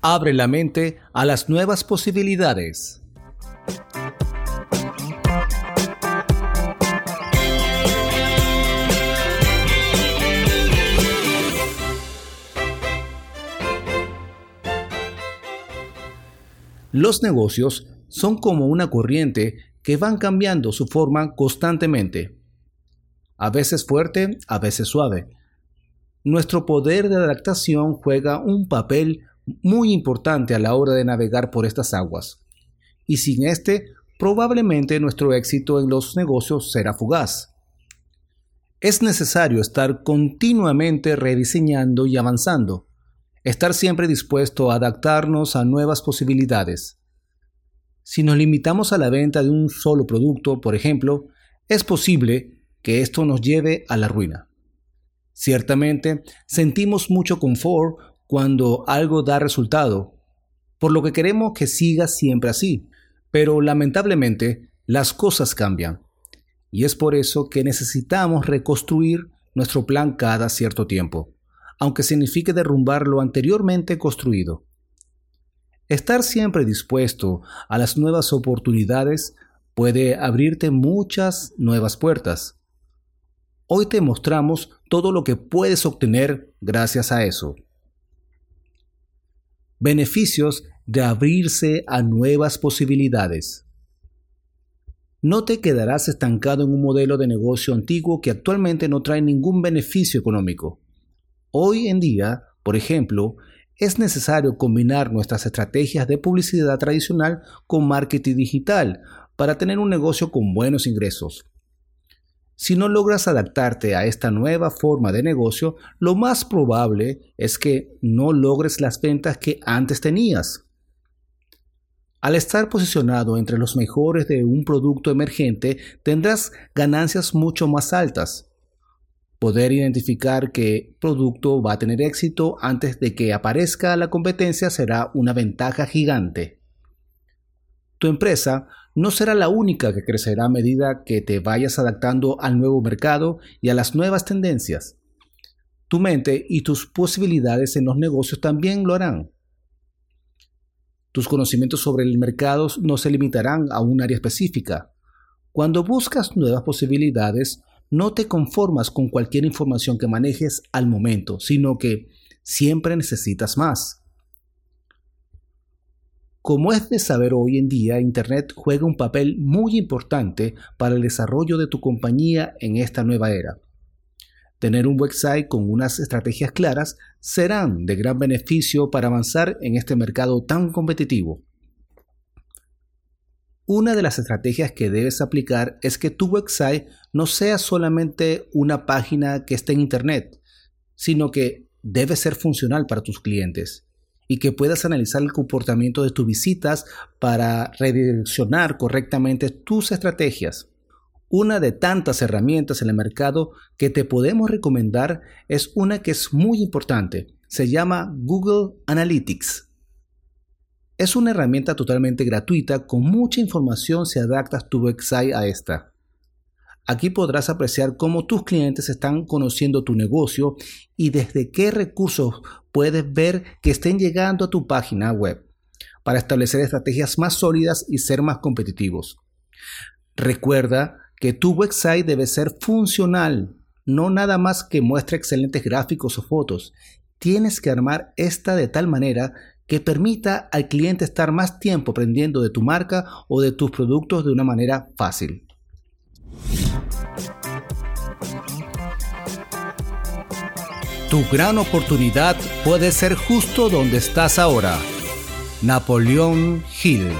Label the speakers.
Speaker 1: Abre la mente a las nuevas posibilidades. Los negocios son como una corriente que van cambiando su forma constantemente. A veces fuerte, a veces suave. Nuestro poder de adaptación juega un papel muy importante a la hora de navegar por estas aguas. Y sin este, probablemente nuestro éxito en los negocios será fugaz. Es necesario estar continuamente rediseñando y avanzando, estar siempre dispuesto a adaptarnos a nuevas posibilidades. Si nos limitamos a la venta de un solo producto, por ejemplo, es posible que esto nos lleve a la ruina. Ciertamente, sentimos mucho confort cuando algo da resultado, por lo que queremos que siga siempre así, pero lamentablemente las cosas cambian. Y es por eso que necesitamos reconstruir nuestro plan cada cierto tiempo, aunque signifique derrumbar lo anteriormente construido. Estar siempre dispuesto a las nuevas oportunidades puede abrirte muchas nuevas puertas. Hoy te mostramos todo lo que puedes obtener gracias a eso. Beneficios de abrirse a nuevas posibilidades. No te quedarás estancado en un modelo de negocio antiguo que actualmente no trae ningún beneficio económico. Hoy en día, por ejemplo, es necesario combinar nuestras estrategias de publicidad tradicional con marketing digital para tener un negocio con buenos ingresos. Si no logras adaptarte a esta nueva forma de negocio, lo más probable es que no logres las ventas que antes tenías. Al estar posicionado entre los mejores de un producto emergente, tendrás ganancias mucho más altas. Poder identificar qué producto va a tener éxito antes de que aparezca la competencia será una ventaja gigante. Tu empresa no será la única que crecerá a medida que te vayas adaptando al nuevo mercado y a las nuevas tendencias. Tu mente y tus posibilidades en los negocios también lo harán. Tus conocimientos sobre el mercado no se limitarán a un área específica. Cuando buscas nuevas posibilidades, no te conformas con cualquier información que manejes al momento, sino que siempre necesitas más. Como es de saber hoy en día, Internet juega un papel muy importante para el desarrollo de tu compañía en esta nueva era. Tener un website con unas estrategias claras serán de gran beneficio para avanzar en este mercado tan competitivo. Una de las estrategias que debes aplicar es que tu website no sea solamente una página que esté en Internet, sino que debe ser funcional para tus clientes y que puedas analizar el comportamiento de tus visitas para redireccionar correctamente tus estrategias. Una de tantas herramientas en el mercado que te podemos recomendar es una que es muy importante. Se llama Google Analytics. Es una herramienta totalmente gratuita con mucha información si adaptas tu website a esta. Aquí podrás apreciar cómo tus clientes están conociendo tu negocio y desde qué recursos puedes ver que estén llegando a tu página web para establecer estrategias más sólidas y ser más competitivos. Recuerda que tu website debe ser funcional, no nada más que muestre excelentes gráficos o fotos. Tienes que armar esta de tal manera que permita al cliente estar más tiempo aprendiendo de tu marca o de tus productos de una manera fácil. Tu gran oportunidad puede ser justo donde estás ahora. Napoleón Hill